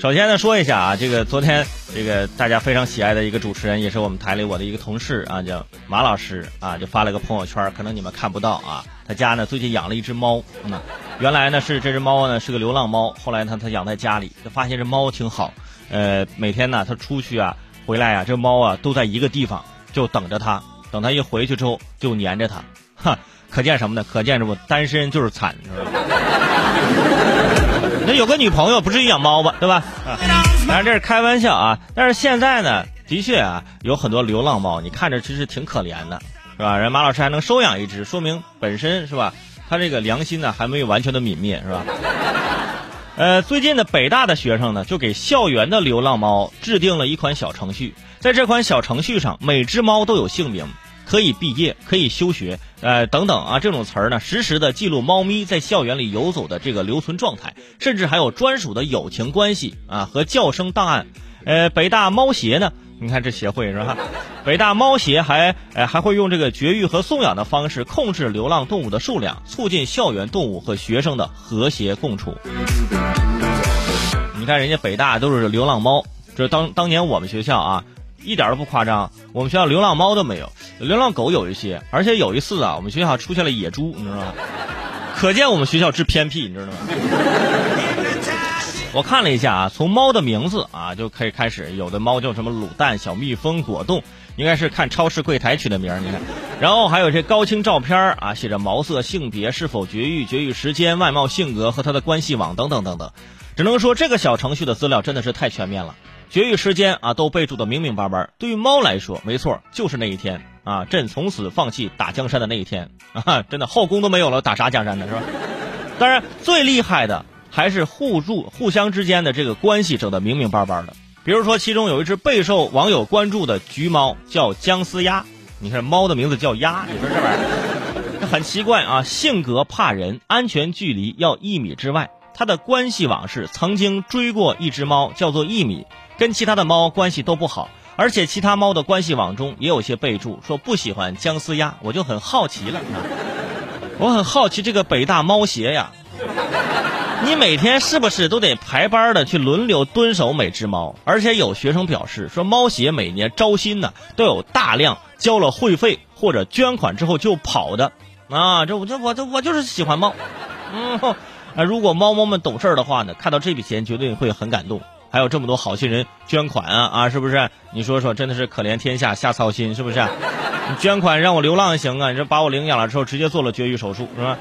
首先呢，说一下啊，这个昨天这个大家非常喜爱的一个主持人，也是我们台里我的一个同事啊，叫马老师啊，就发了个朋友圈，可能你们看不到啊。他家呢最近养了一只猫，嗯，原来呢是这只猫呢是个流浪猫，后来他他养在家里，就发现这猫挺好，呃，每天呢他出去啊回来啊，这猫啊都在一个地方就等着他，等他一回去之后就粘着他，哈，可见什么呢？可见这不单身就是惨，是吧？那有个女朋友不至于养猫吧，对吧？啊，当然这是开玩笑啊。但是现在呢，的确啊，有很多流浪猫，你看着其实挺可怜的，是吧？人马老师还能收养一只，说明本身是吧？他这个良心呢还没有完全的泯灭，是吧？呃，最近的北大的学生呢，就给校园的流浪猫制定了一款小程序，在这款小程序上，每只猫都有姓名。可以毕业，可以休学，呃，等等啊，这种词儿呢，实时的记录猫咪在校园里游走的这个留存状态，甚至还有专属的友情关系啊和叫声档案。呃，北大猫协呢，你看这协会是吧？北大猫协还呃还会用这个绝育和送养的方式控制流浪动物的数量，促进校园动物和学生的和谐共处。你看人家北大都是流浪猫，这当当年我们学校啊。一点都不夸张，我们学校流浪猫都没有，流浪狗有一些，而且有一次啊，我们学校出现了野猪，你知道吗？可见我们学校之偏僻，你知道吗？我看了一下啊，从猫的名字啊就可以开始，有的猫叫什么卤蛋、小蜜蜂、果冻，应该是看超市柜台取的名你看，然后还有这高清照片啊，写着毛色、性别、是否绝育、绝育时间、外貌、性格和它的关系网等等等等，只能说这个小程序的资料真的是太全面了。绝育时间啊，都备注的明明白白。对于猫来说，没错，就是那一天啊，朕从此放弃打江山的那一天啊，真的后宫都没有了，打啥江山呢？是吧？当然，最厉害的还是互助、互相之间的这个关系整的明明白白的。比如说，其中有一只备受网友关注的橘猫，叫姜思鸭。你看，猫的名字叫鸭，你说这玩意儿 很奇怪啊。性格怕人，安全距离要一米之外。它的关系网是曾经追过一只猫，叫做一米。跟其他的猫关系都不好，而且其他猫的关系网中也有些备注说不喜欢姜思鸭，我就很好奇了。我很好奇这个北大猫协呀，你每天是不是都得排班的去轮流蹲守每只猫？而且有学生表示说，猫协每年招新呢，都有大量交了会费或者捐款之后就跑的啊！这我这我这我就是喜欢猫，嗯，那如果猫猫们懂事儿的话呢，看到这笔钱绝对会很感动。还有这么多好心人捐款啊啊，是不是？你说说，真的是可怜天下瞎操心，是不是？你捐款让我流浪行啊？你说把我领养了之后，直接做了绝育手术，是吧？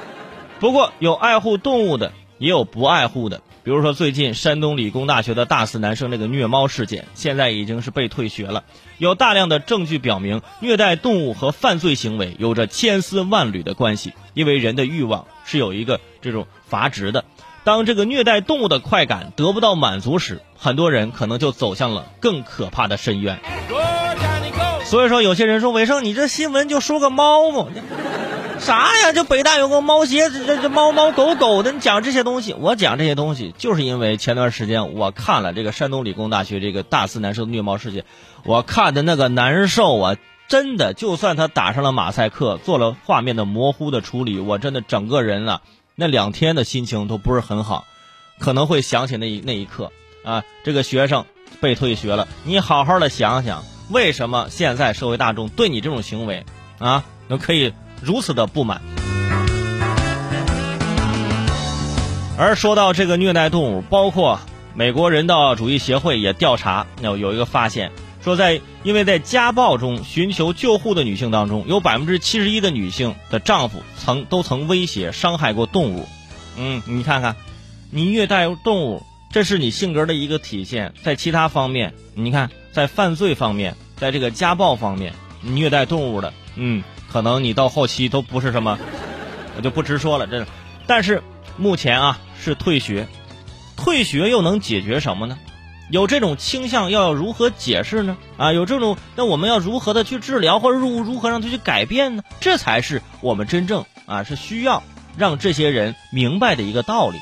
不过有爱护动物的，也有不爱护的。比如说最近山东理工大学的大四男生那个虐猫事件，现在已经是被退学了。有大量的证据表明，虐待动物和犯罪行为有着千丝万缕的关系，因为人的欲望是有一个这种阀值的。当这个虐待动物的快感得不到满足时，很多人可能就走向了更可怕的深渊。所以说，有些人说：“伟生，你这新闻就说个猫嘛，啥呀？就北大有个猫鞋，这这猫猫狗狗的，你讲这些东西。我讲这些东西，就是因为前段时间我看了这个山东理工大学这个大四男生虐猫事件，我看的那个难受啊！真的，就算他打上了马赛克，做了画面的模糊的处理，我真的整个人啊。”那两天的心情都不是很好，可能会想起那一那一刻啊，这个学生被退学了。你好好的想想，为什么现在社会大众对你这种行为啊，能可以如此的不满？而说到这个虐待动物，包括美国人道主义协会也调查，有有一个发现。说在因为在家暴中寻求救护的女性当中，有百分之七十一的女性的丈夫曾都曾威胁伤害过动物。嗯，你看看，你虐待动物，这是你性格的一个体现。在其他方面，你看，在犯罪方面，在这个家暴方面，虐待动物的，嗯，可能你到后期都不是什么，我就不直说了，真的。但是目前啊是退学，退学又能解决什么呢？有这种倾向要如何解释呢？啊有这种那我们要如何的去治疗或者如如何让他去改变呢？这才是我们真正啊是需要让这些人明白的一个道理。